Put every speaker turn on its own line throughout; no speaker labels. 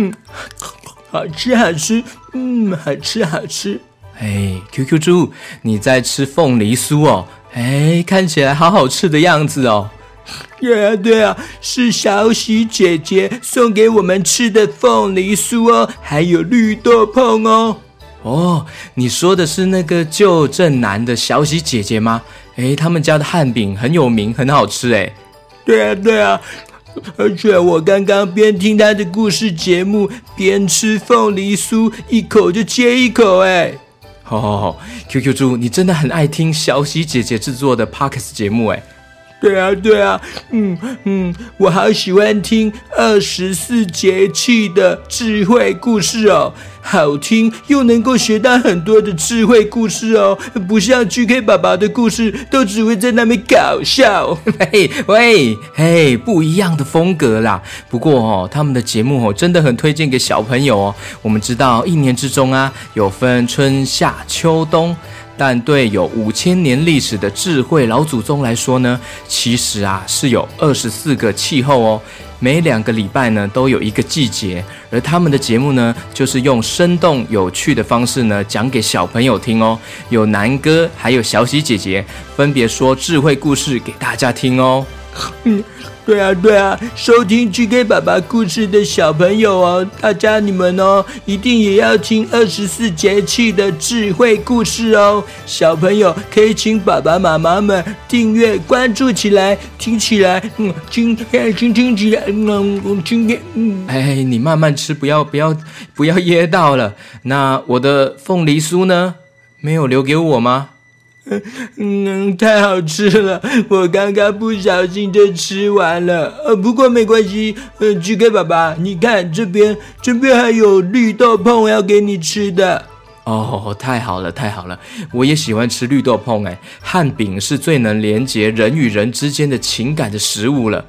嗯，好吃好吃，嗯，好吃好吃。
哎，QQ 猪，你在吃凤梨酥哦？哎，看起来好好吃的样子哦。
对啊，对啊，是小喜姐姐送给我们吃的凤梨酥哦，还有绿豆椪哦。
哦，你说的是那个旧镇南的小喜姐姐吗？哎，他们家的汉饼很有名，很好吃哎。
对啊，对啊，而且我刚刚边听他的故事节目，边吃凤梨酥，一口就接一口哎。
好好好，QQ 猪，你真的很爱听小喜姐姐制作的 Parks 节目哎。
对啊，对啊，嗯嗯，我好喜欢听二十四节气的智慧故事哦，好听又能够学到很多的智慧故事哦，不像 GK 爸爸的故事都只会在那边搞笑。
嘿喂嘿，不一样的风格啦。不过哦，他们的节目哦，真的很推荐给小朋友哦。我们知道一年之中啊，有分春夏秋冬。但对有五千年历史的智慧老祖宗来说呢，其实啊是有二十四个气候哦，每两个礼拜呢都有一个季节，而他们的节目呢就是用生动有趣的方式呢讲给小朋友听哦，有南哥还有小喜姐姐分别说智慧故事给大家听哦。
对啊，对啊，收听 GK 爸爸故事的小朋友哦，大家你们哦，一定也要听二十四节气的智慧故事哦。小朋友可以请爸爸妈妈们订阅关注起来，听起来，嗯，听，听听起来，嗯，今天，嗯，
哎，你慢慢吃，不要不要不要噎到了。那我的凤梨酥呢？没有留给我吗？
嗯，太好吃了，我刚刚不小心就吃完了。呃，不过没关系。呃，GK 爸爸，你看这边，这边还有绿豆椪要给你吃的。
哦，太好了，太好了，我也喜欢吃绿豆椪。哎，汉饼是最能连接人与人之间的情感的食物了。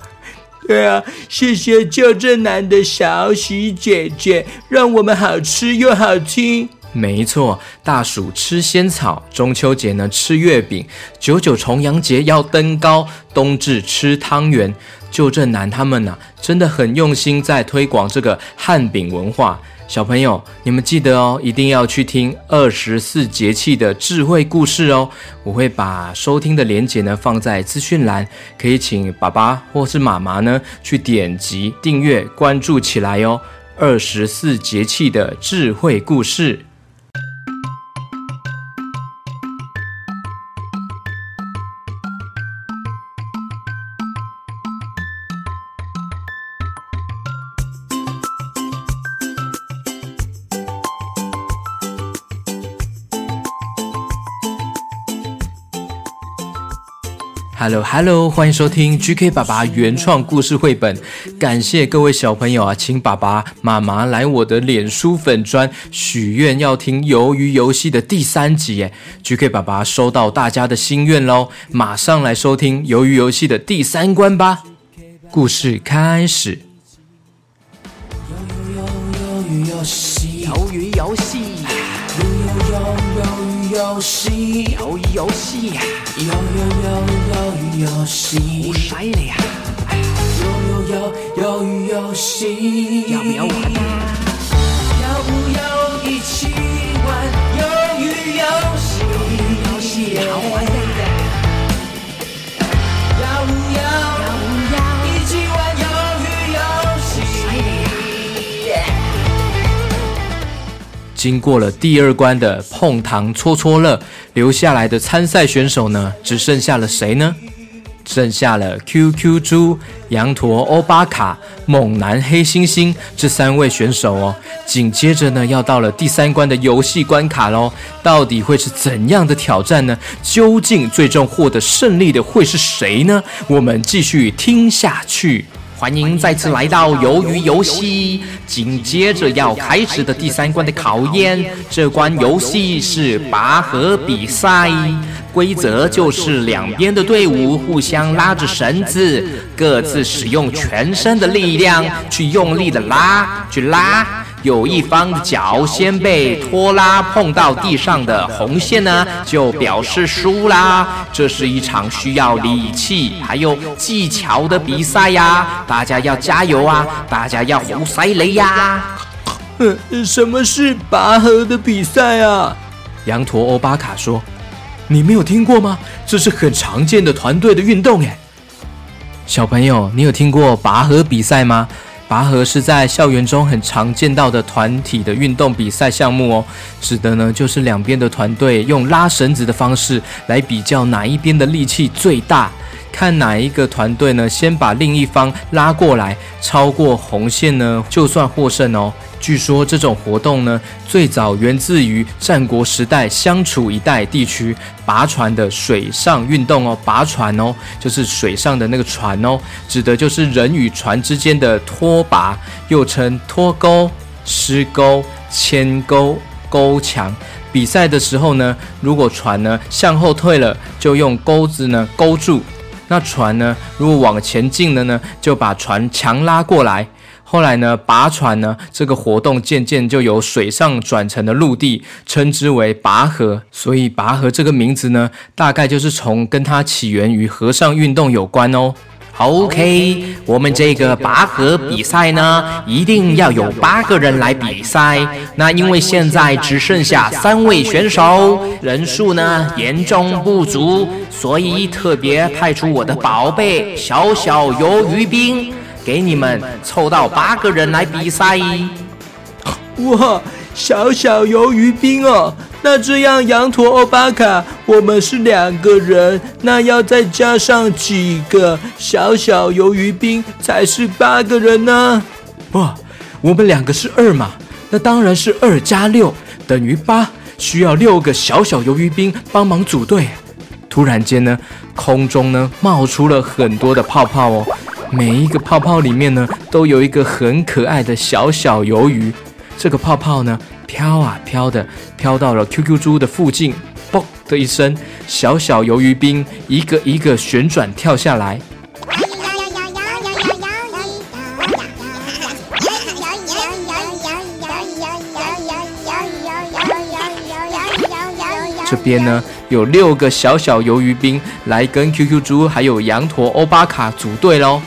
对啊，谢谢旧正南的小喜姐姐，让我们好吃又好听。
没错，大暑吃仙草，中秋节呢吃月饼，九九重阳节要登高，冬至吃汤圆。旧正南他们呐、真的很用心在推广这个汉饼文化。小朋友，你们记得哦，一定要去听二十四节气的智慧故事哦。我会把收听的链接呢放在资讯栏，可以请爸爸或是妈妈呢去点击订阅关注起来哦。二十四节气的智慧故事。Hello，Hello，欢迎收听 GK 爸爸原创故事绘本。感谢各位小朋友啊，请爸爸妈妈来我的脸书粉砖许愿，要听《鱿鱼游戏》的第三集。耶，GK 爸爸收到大家的心愿喽，马上来收听《鱿鱼游戏》的第三关吧。故事开始。鱿鱼游戏，鱿鱼游戏，鱿鱼游戏，游鱼游戏，鱿鱼游戏，我甩了呀！鱿鱿鱿鱿鱼游戏，要不要玩啊？要不要一起玩鱿鱼游戏？游戏好玩经过了第二关的碰糖戳戳乐，留下来的参赛选手呢，只剩下了谁呢？剩下了 QQ 猪、羊驼欧巴卡、猛男黑猩猩这三位选手哦。紧接着呢，要到了第三关的游戏关卡喽。到底会是怎样的挑战呢？究竟最终获得胜利的会是谁呢？我们继续听下去。欢迎再次来到鱿鱼游戏，紧接着要开始的第三关的考验。这关游戏是拔河比赛，规则就是两边的队伍互相拉着绳子，各自使用全身的力量去用力的拉，去拉。有一方的脚先被拖拉碰到地上的红线呢，就表示输啦。这是一场需要力气还有技巧的比赛呀，大家要加油啊！大家要胡塞雷呀！
嗯，什么是拔河的比赛啊？
羊驼欧巴卡说：“你没有听过吗？这是很常见的团队的运动哎。”小朋友，你有听过拔河比赛吗？拔河是在校园中很常见到的团体的运动比赛项目哦，指的呢就是两边的团队用拉绳子的方式来比较哪一边的力气最大。看哪一个团队呢，先把另一方拉过来，超过红线呢，就算获胜哦。据说这种活动呢，最早源自于战国时代相处一带地区拔船的水上运动哦。拔船哦，就是水上的那个船哦，指的就是人与船之间的拖拔，又称拖钩、施钩、牵钩、钩墙。比赛的时候呢，如果船呢向后退了，就用钩子呢勾住。那船呢？如果往前进了呢，就把船强拉过来。后来呢，拔船呢这个活动渐渐就由水上转成了陆地，称之为拔河。所以拔河这个名字呢，大概就是从跟它起源于河上运动有关哦。
OK，我们这个拔河比赛呢，一定要有八个人来比赛。那因为现在只剩下三位选手，人数呢严重不足，所以特别派出我的宝贝小小鱿鱼兵，给你们凑到八个人来比赛。
哇，小小鱿鱼兵哦！那这样，羊驼欧巴卡，我们是两个人，那要再加上几个小小鱿鱼兵才是八个人呢？
哇，我们两个是二嘛，那当然是二加六等于八，需要六个小小鱿鱼兵帮忙组队。突然间呢，空中呢冒出了很多的泡泡哦，每一个泡泡里面呢都有一个很可爱的小小鱿鱼。这个泡泡呢，飘啊飘的，飘到了 QQ 猪的附近，嘣的一声，小小鱿鱼兵一个一个旋转跳下来。这边呢，有六个小小鱿鱼兵来跟 QQ 猪还有羊驼欧巴卡组队喽。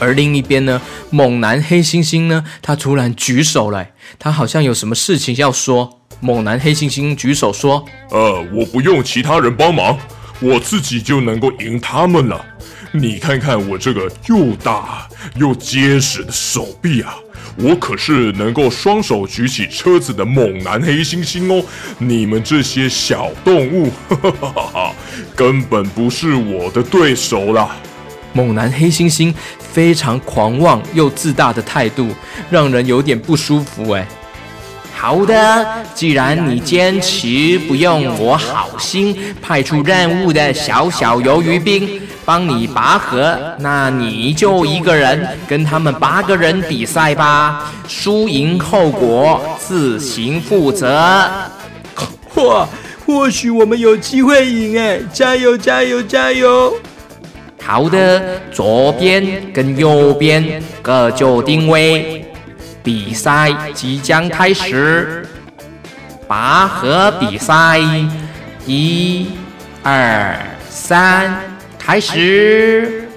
而另一边呢，猛男黑猩猩呢，他突然举手了，他好像有什么事情要说。猛男黑猩猩举手说：“
呃，我不用其他人帮忙，我自己就能够赢他们了。你看看我这个又大又结实的手臂啊，我可是能够双手举起车子的猛男黑猩猩哦。你们这些小动物，哈哈哈哈，根本不是我的对手啦。”
猛男黑猩猩非常狂妄又自大的态度，让人有点不舒服。哎，
好的，既然你坚持不用我好心派出任务的小小鱿鱼兵帮你拔河，那你就一个人跟他们八个人比赛吧，输赢后果自行负责。
或，或许我们有机会赢哎！加油，加油，加油！
好的，左边跟右边各就定位，比赛即将开始。拔河比赛，一、二、三，开始。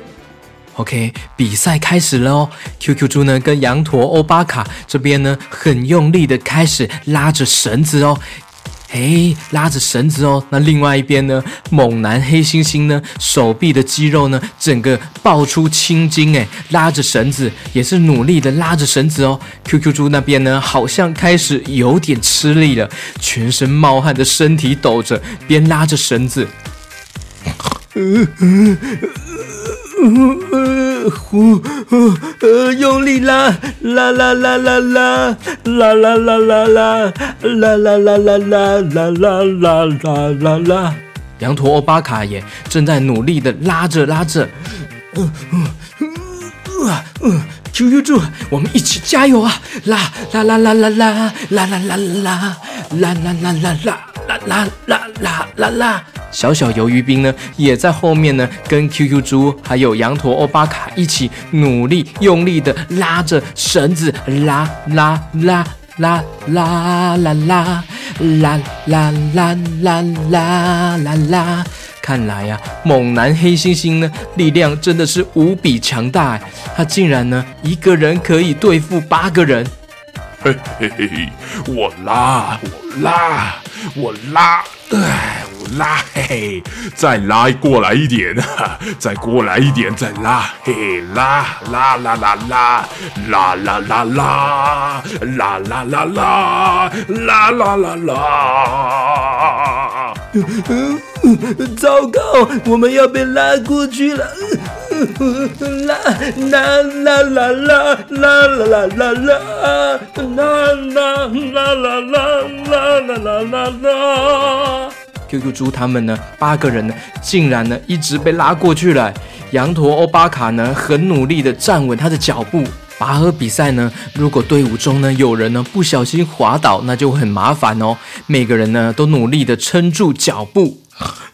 OK，比赛开始了哦。QQ 猪呢跟羊驼欧巴卡这边呢很用力的开始拉着绳子哦。哎，拉着绳子哦。那另外一边呢？猛男黑猩猩呢？手臂的肌肉呢？整个爆出青筋哎！拉着绳子也是努力的拉着绳子哦。QQ 猪那边呢？好像开始有点吃力了，全身冒汗的身体抖着，边拉着绳子。
呼，呃，用力拉，拉拉拉拉拉，拉拉拉拉拉，拉拉拉拉拉，拉拉拉拉拉拉。
羊驼欧巴卡也正在努力的拉着拉着。嗯嗯嗯啊嗯，QQ 猪，我们一起加油啊！拉拉拉拉拉，拉拉拉拉拉，拉拉拉拉拉。啦啦啦啦啦啦！小小鱿鱼兵呢，也在后面呢，跟 QQ 猪还有羊驼欧巴卡一起努力用力的拉着绳子，拉拉拉拉拉拉拉拉拉拉拉拉拉拉！看来呀，猛男黑猩猩呢，力量真的是无比强大，他竟然呢，一个人可以对付八个人。
嘿嘿嘿嘿，我拉，我拉，我拉，哎，我拉，嘿嘿，再拉过来一点，再过来一点，再拉，嘿，拉拉拉拉拉，拉拉拉拉，拉拉拉拉，拉拉拉拉。
糟糕，我们要被拉过去了！拉拉拉拉拉拉拉拉拉拉拉拉拉拉拉拉拉
！QQ 猪他们呢？八个人呢？竟然呢一直被拉过去了。羊驼欧巴卡呢很努力的站稳他的脚步。拔河比赛呢，如果队伍中呢有人呢不小心滑倒，那就很麻烦哦。每个人呢都努力的撑住脚步。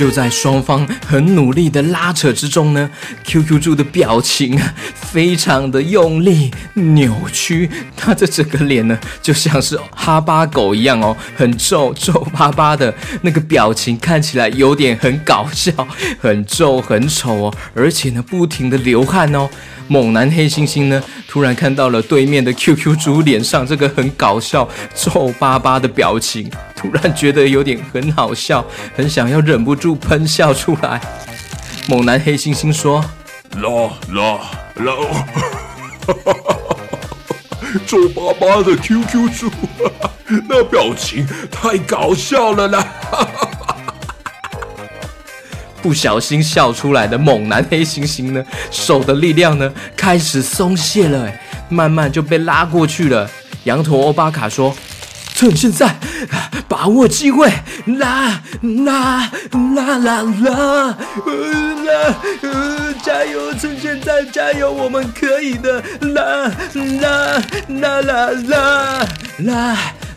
就在双方很努力的拉扯之中呢，QQ 猪的表情非常的用力扭曲，他的整个脸呢就像是哈巴狗一样哦，很皱皱巴巴的那个表情看起来有点很搞笑，很皱很丑哦，而且呢不停的流汗哦。猛男黑猩猩呢突然看到了对面的 QQ 猪脸上这个很搞笑皱巴巴的表情，突然觉得有点很好笑，很想要忍不住喷笑出来。猛男黑猩猩说：“
拉拉拉，哈哈哈皱巴巴的 QQ 猪，那表情太搞笑了啦！”
不小心笑出来的猛男黑猩猩呢，手的力量呢开始松懈了，慢慢就被拉过去了。羊驼欧巴卡说：“趁现在，把握机会，拉拉拉拉拉，
拉，加油！趁现在，加油！我们可以的，拉拉拉拉拉拉拉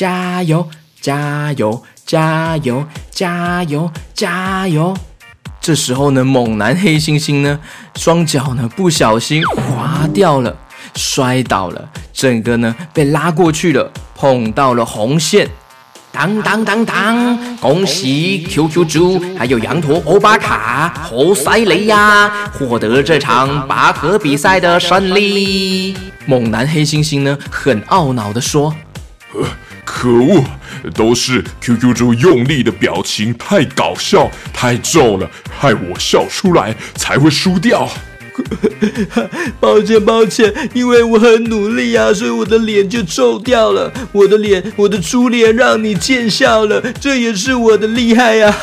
加油！加油！加油！加油！加油！这时候呢，猛男黑猩猩呢，双脚呢不小心滑掉了，摔倒了，整个呢被拉过去了，碰到了红线。当当当当！恭喜 QQ 猪还有羊驼欧巴卡、猴塞雷亚获得这场拔河比赛的胜利。猛男黑猩猩呢，很懊恼地说：“
可恶，都是 QQ 猪用力的表情太搞笑、太皱了，害我笑出来才会输掉。”
抱歉，抱歉，因为我很努力啊，所以我的脸就皱掉了。我的脸，我的猪脸让你见笑了，这也是我的厉害呀、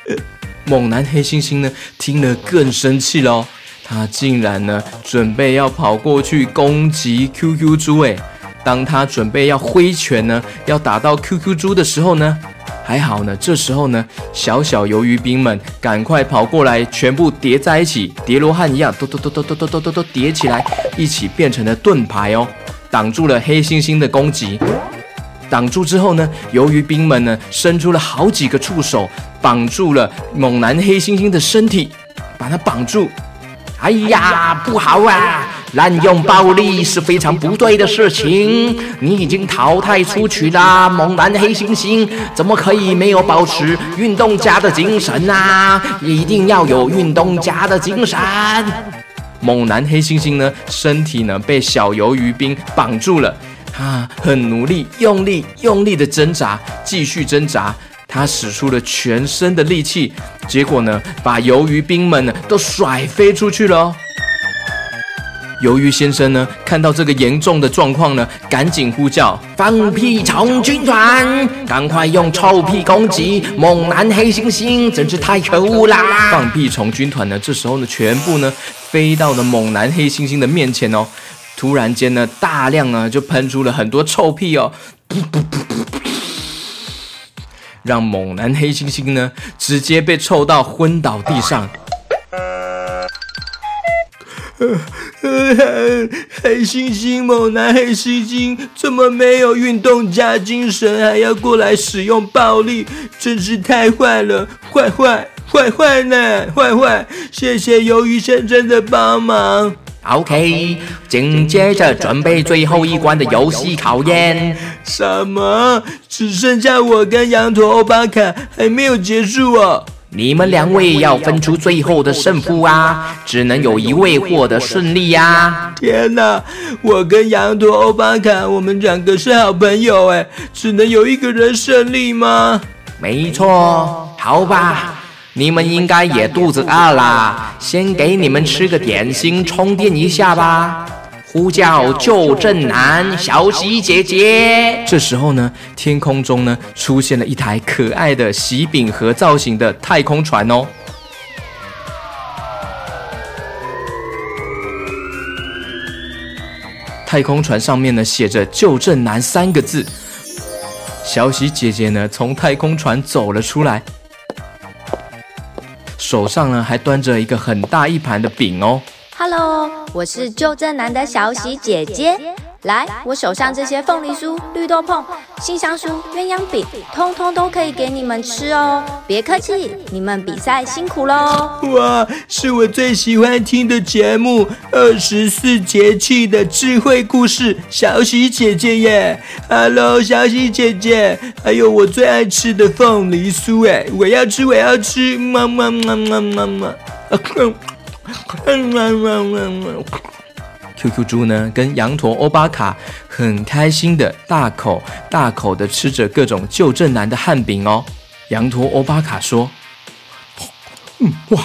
猛男黑猩猩呢，听了更生气了，他竟然呢，准备要跑过去攻击 QQ 猪。哎，当他准备要挥拳呢，要打到 QQ 猪的时候呢？还好呢，这时候呢，小小鱿鱼兵们赶快跑过来，全部叠在一起，叠罗汉一样，都都都都都都都都都叠起来，一起变成了盾牌哦，挡住了黑猩猩的攻击。挡住之后呢，鱿鱼兵们呢，伸出了好几个触手，绑住了猛男黑猩猩的身体，把他绑住。哎呀，不好啊！滥用暴力是非常不对的事情。你已经淘汰出局啦，猛男黑猩猩，怎么可以没有保持运动家的精神啊？一定要有运动家的精神。猛男黑猩猩呢，身体呢被小鱿鱼兵绑住了，他很努力，用力用力的挣扎，继续挣扎。他使出了全身的力气，结果呢，把鱿鱼兵们呢都甩飞出去了。鱿鱼先生呢，看到这个严重的状况呢，赶紧呼叫
放屁虫军团，赶快用臭屁攻击猛男黑猩猩，真是太可恶啦！
放屁虫军团呢，这时候呢，全部呢飞到了猛男黑猩猩的面前哦。突然间呢，大量呢就喷出了很多臭屁哦，让猛男黑猩猩呢直接被臭到昏倒地上。
黑猩猩，猛男黑猩猩，怎么没有运动加精神，还要过来使用暴力，真是太坏了！坏坏坏坏呢，坏坏！谢谢鱿鱼先生的帮忙。
OK，紧接着准备最后一关的游戏考验。
什么？只剩下我跟羊驼欧巴卡还没有结束哦。
你们两位要分出最后的胜负啊！只能有一位获得胜利呀、啊！
天哪，我跟羊驼欧巴卡，我们两个是好朋友哎，只能有一个人胜利吗？
没错，好吧。你们应该也肚子饿啦，先给你们吃个点心充电一下吧。呼叫救正男小喜姐姐。
这时候呢，天空中呢出现了一台可爱的喜饼盒造型的太空船哦。太空船上面呢写着“救正男”三个字。小喜姐姐呢从太空船走了出来。手上呢还端着一个很大一盘的饼哦。
Hello，我是救阵男的小喜姐姐。来，我手上这些凤梨酥、绿豆椪、杏香酥、鸳鸯饼，通通都可以给你们吃哦。别客气，你们比赛辛苦喽！
哇，是我最喜欢听的节目，二十四节气的智慧故事，小喜姐姐耶！Hello，小喜姐姐，还有我最爱吃的凤梨酥，哎，我要吃，我要吃，妈妈妈妈妈妈，妈妈妈妈。
QQ 猪呢，跟羊驼欧巴卡很开心的大口大口的吃着各种旧正男的汉饼哦。羊驼欧巴卡说：“嗯，哇，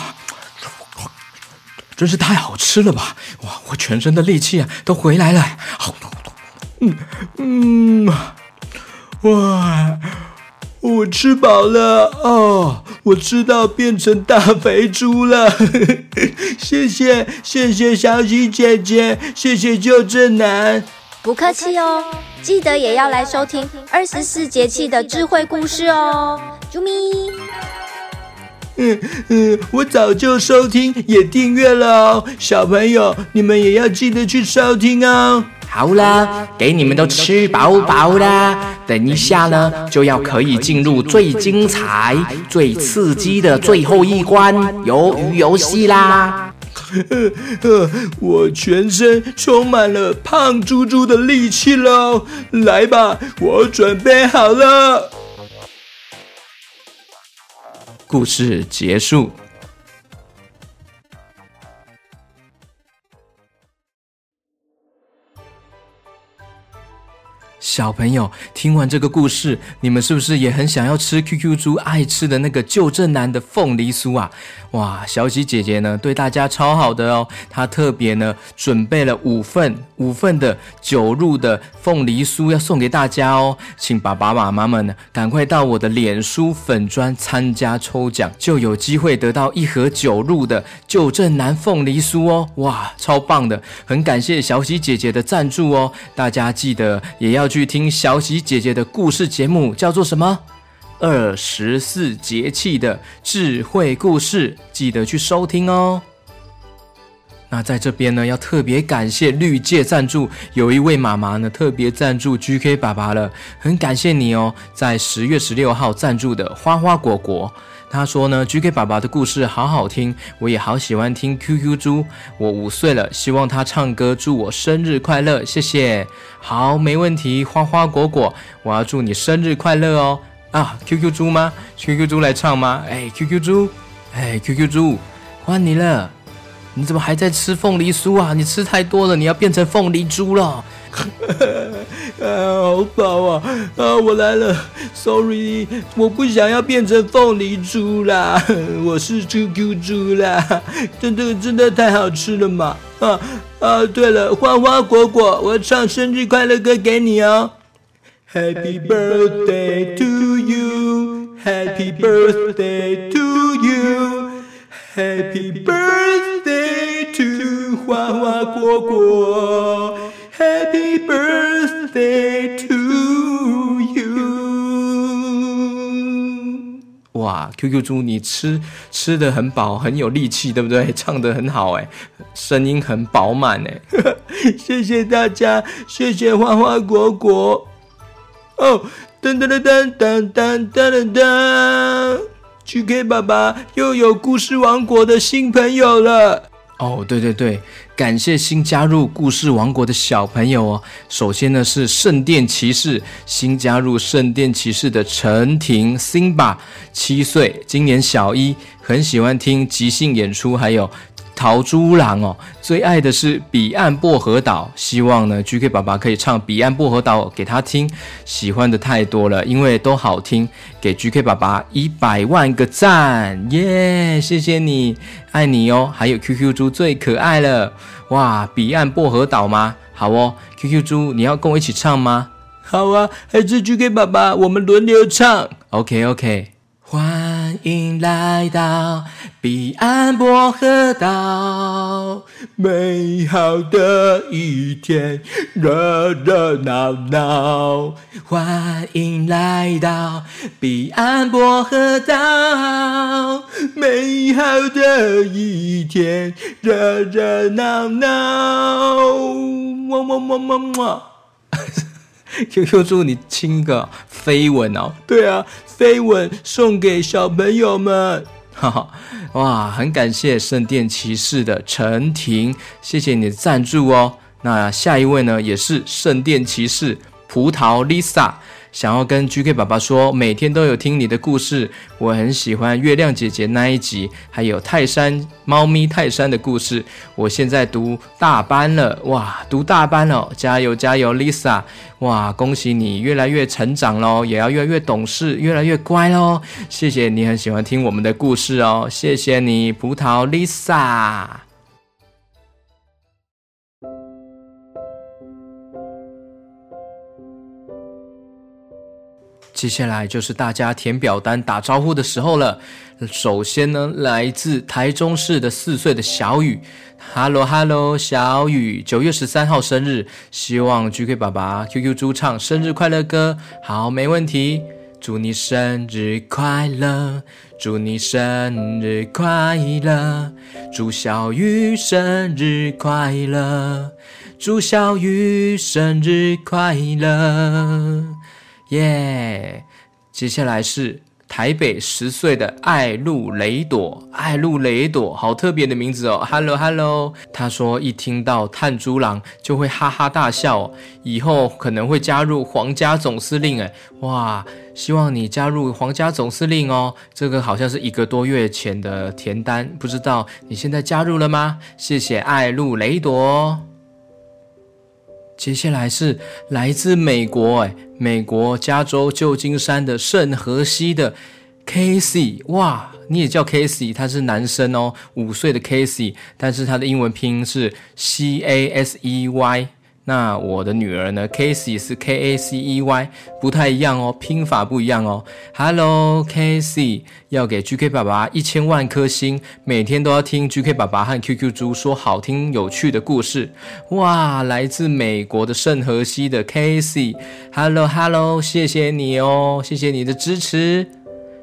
真是太好吃了吧！哇，我全身的力气啊都回来了。好，嗯嗯，哇。”
我吃饱了哦，我吃到变成大肥猪了。谢谢谢谢小喜姐姐，谢谢救阵男。
不客气哦，记得也要来收听二十四节气的智慧故事哦。啾咪。
嗯嗯，我早就收听也订阅了哦，小朋友你们也要记得去收听哦。
好了，给你们都吃饱饱啦。等一下呢，就要可以进入最精彩、最刺激的最后一关——鱿鱼游戏啦！
我全身充满了胖猪猪的力气喽！来吧，我准备好了。
故事结束。小朋友，听完这个故事，你们是不是也很想要吃 QQ 猪爱吃的那个救正男的凤梨酥啊？哇，小喜姐姐呢对大家超好的哦，她特别呢准备了五份五份的九入的凤梨酥要送给大家哦，请爸爸妈妈们呢赶快到我的脸书粉专参加抽奖，就有机会得到一盒九入的救阵男凤梨酥哦！哇，超棒的，很感谢小喜姐姐的赞助哦，大家记得也要。去听小喜姐姐的故事节目，叫做什么？二十四节气的智慧故事，记得去收听哦。那在这边呢，要特别感谢绿界赞助，有一位妈妈呢特别赞助 GK 爸爸了，很感谢你哦，在十月十六号赞助的花花果果。他说呢，GK 爸爸的故事好好听，我也好喜欢听 QQ 猪。我五岁了，希望他唱歌祝我生日快乐，谢谢。好，没问题，花花果果，我要祝你生日快乐哦。啊，QQ 猪吗？QQ 猪来唱吗？哎，QQ 猪，哎，QQ 猪，换你了。你怎么还在吃凤梨酥啊？你吃太多了，你要变成凤梨猪了。
啊，好饱啊！啊，我来了，sorry，我不想要变成凤梨猪啦，我是 QQ 猪啦，真的真的太好吃了嘛！啊啊，对了，花花果果，我唱生日快乐歌给你哦，Happy birthday to you，Happy birthday to you，Happy birthday to 花花果果。Happy birthday to you！
哇，QQ 猪，你吃吃的很饱，很有力气，对不对？唱的很好，哎，声音很饱满，哎，
谢谢大家，谢谢花花果果。哦，噔噔噔噔噔噔噔噔，GK 爸爸又有故事王国的新朋友了。
哦，对对对，感谢新加入故事王国的小朋友哦。首先呢是圣殿骑士，新加入圣殿骑士的陈婷 Simba，七岁，今年小一，很喜欢听即兴演出，还有。桃猪郎哦，最爱的是《彼岸薄荷岛》，希望呢 GK 爸爸可以唱《彼岸薄荷岛》给他听，喜欢的太多了，因为都好听，给 GK 爸爸一百万个赞，耶！谢谢你，爱你哦。还有 QQ 猪最可爱了，哇！《彼岸薄荷岛》吗？好哦，QQ 猪你要跟我一起唱吗？
好啊，还是 GK 爸爸，我们轮流唱。
OK OK。
欢迎来到彼岸薄荷岛，美好的一天，热热闹闹。欢迎来到彼岸薄荷岛，美好的一天，热热闹闹。么么么么么。
QQ 祝，你亲个飞吻哦！
对啊，飞吻送给小朋友们。
哈哈，哇，很感谢圣殿骑士的陈婷，谢谢你的赞助哦。那下一位呢，也是圣殿骑士葡萄 Lisa。想要跟 GK 爸爸说，每天都有听你的故事，我很喜欢月亮姐姐那一集，还有泰山猫咪泰山的故事。我现在读大班了，哇，读大班了，加油加油，Lisa，哇，恭喜你越来越成长喽，也要越来越懂事，越来越乖喽。谢谢你很喜欢听我们的故事哦，谢谢你，葡萄 Lisa。接下来就是大家填表单打招呼的时候了。首先呢，来自台中市的四岁的小雨，Hello Hello，小雨，九月十三号生日，希望 GK 爸爸 QQ 猪唱生日快乐歌。好，没问题。祝你生日快乐，祝你生日快乐，祝小雨生日快乐，祝小雨生日快乐。耶接下来是台北十岁的爱露雷朵，爱露雷朵，好特别的名字哦。Hello Hello，他说一听到炭猪郎就会哈哈大笑，以后可能会加入皇家总司令诶，哇！希望你加入皇家总司令哦。这个好像是一个多月前的填单，不知道你现在加入了吗？谢谢爱露雷朵。接下来是来自美国，哎，美国加州旧金山的圣荷西的 Casey，哇，你也叫 Casey，他是男生哦，五岁的 Casey，但是他的英文拼音是 C A S E Y。那我的女儿呢？Casey 是 K A C E Y，不太一样哦，拼法不一样哦。Hello Casey，要给 GK 爸爸一千万颗星，每天都要听 GK 爸爸和 QQ 猪说好听有趣的故事。哇，来自美国的圣荷西的 Casey，Hello Hello，谢谢你哦，谢谢你的支持。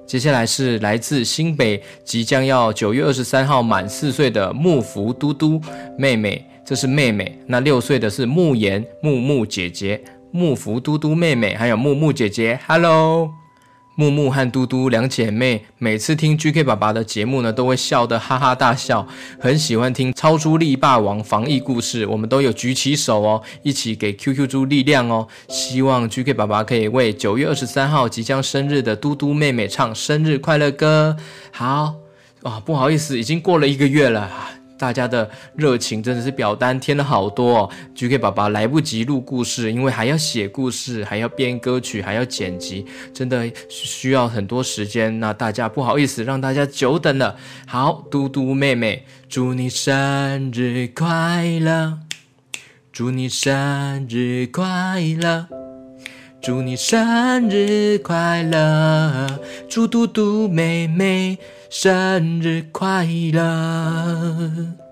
接下来是来自新北，即将要九月二十三号满四岁的木福嘟嘟妹妹。这是妹妹，那六岁的是木言木木姐姐，木福嘟嘟妹妹，还有木木姐姐，Hello，木木和嘟嘟两姐妹，每次听 GK 爸爸的节目呢，都会笑得哈哈大笑，很喜欢听超猪力霸王防疫故事，我们都有举起手哦，一起给 QQ 猪力量哦，希望 GK 爸爸可以为九月二十三号即将生日的嘟嘟妹妹唱生日快乐歌。好，啊，不好意思，已经过了一个月了。大家的热情真的是表单添了好多哦。GK 爸爸来不及录故事，因为还要写故事，还要编歌曲，还要剪辑，真的需要很多时间。那大家不好意思，让大家久等了。好，嘟嘟妹妹，祝你生日快乐！祝你生日快乐！祝你生日快乐！祝嘟嘟妹妹生日快乐！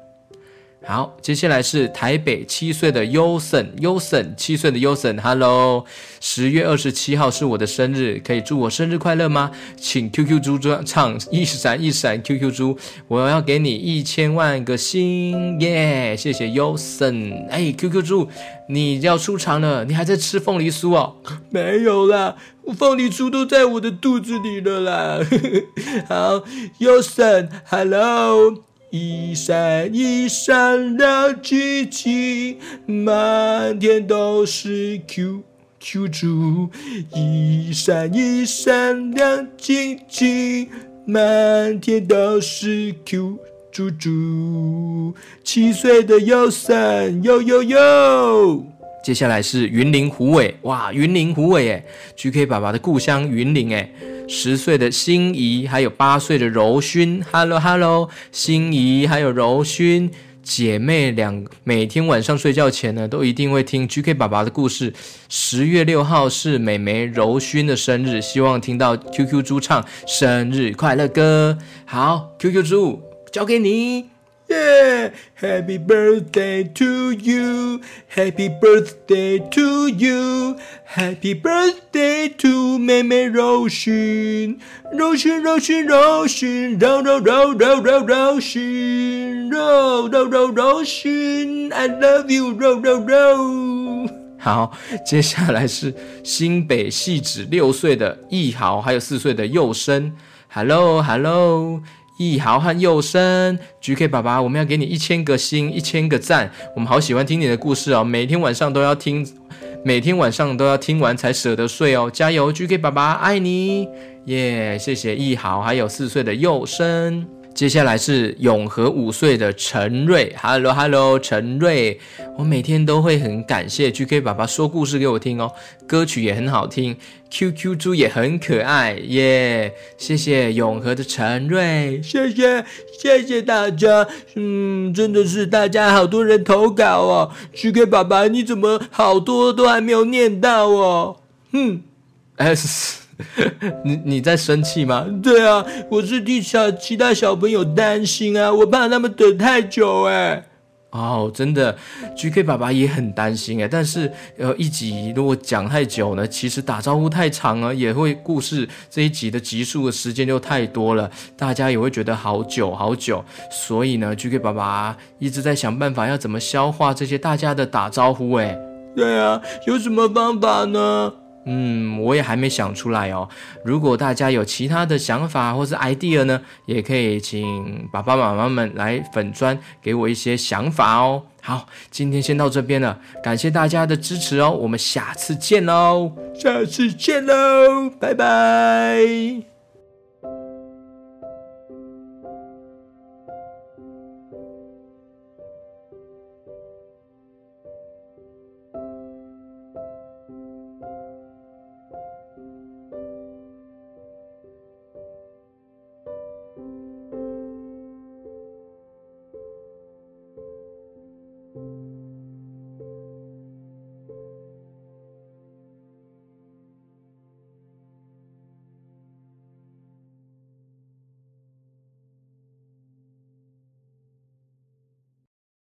好，接下来是台北七岁的优森，优森七岁的优森，Hello，十月二十七号是我的生日，可以祝我生日快乐吗？请 QQ 猪唱一闪一闪 QQ 猪，我要给你一千万个心耶！Yeah, 谢谢优森，哎，QQ 猪，你要出场了，你还在吃凤梨酥哦？
没有啦，凤梨酥都在我的肚子里了啦。好，优森，Hello。一闪一闪亮晶晶，满天都是 QQ 猪。一闪一闪亮晶晶，满天都是 Q 猪猪。七岁的优森，哟哟哟。
接下来是云林虎尾，哇，云林虎尾诶，GK 爸爸的故乡云林诶。十岁的心仪，还有八岁的柔勋，Hello Hello，心仪还有柔勋姐妹俩，每天晚上睡觉前呢，都一定会听 GK 爸爸的故事。十月六号是美眉柔勋的生日，希望听到 QQ 猪唱生日快乐歌。好，QQ 猪交给你。
Yeah, Happy birthday to you, Happy birthday to you, Happy birthday to 妹妹柔勋，柔勋柔勋柔勋，柔柔柔柔柔柔勋，柔柔柔柔勋，I love you，柔柔柔。
好，接下来是新北汐止六岁的易豪，还有四岁的佑生。Hello，Hello hello。 易豪和佑生，GK 爸爸，我们要给你一千个心，一千个赞。我们好喜欢听你的故事哦，每天晚上都要听，每天晚上都要听完才舍得睡哦。加油，GK 爸爸，爱你，耶！谢谢易豪，还有四岁的佑生。接下来是永和五岁的陈瑞，Hello Hello，陈瑞，我每天都会很感谢 GK 爸爸说故事给我听哦，歌曲也很好听，QQ 猪也很可爱。耶谢谢永和的陈瑞，
谢谢谢谢大家，嗯，真的是大家好多人投稿哦，GK 爸爸你怎么好多都还没有念到哦，哼
，S。你你在生气吗？
对啊，我是替小其他小朋友担心啊，我怕他们等太久哎。
哦，真的，GK 爸爸也很担心哎。但是呃，一集如果讲太久呢，其实打招呼太长了，也会故事这一集的集数的时间就太多了，大家也会觉得好久好久。所以呢，GK 爸爸一直在想办法要怎么消化这些大家的打招呼哎。
对啊，有什么方法呢？
嗯，我也还没想出来哦。如果大家有其他的想法或是 idea 呢，也可以请爸爸妈妈们来粉砖给我一些想法哦。好，今天先到这边了，感谢大家的支持哦。我们下次见喽，
下次见喽，拜拜。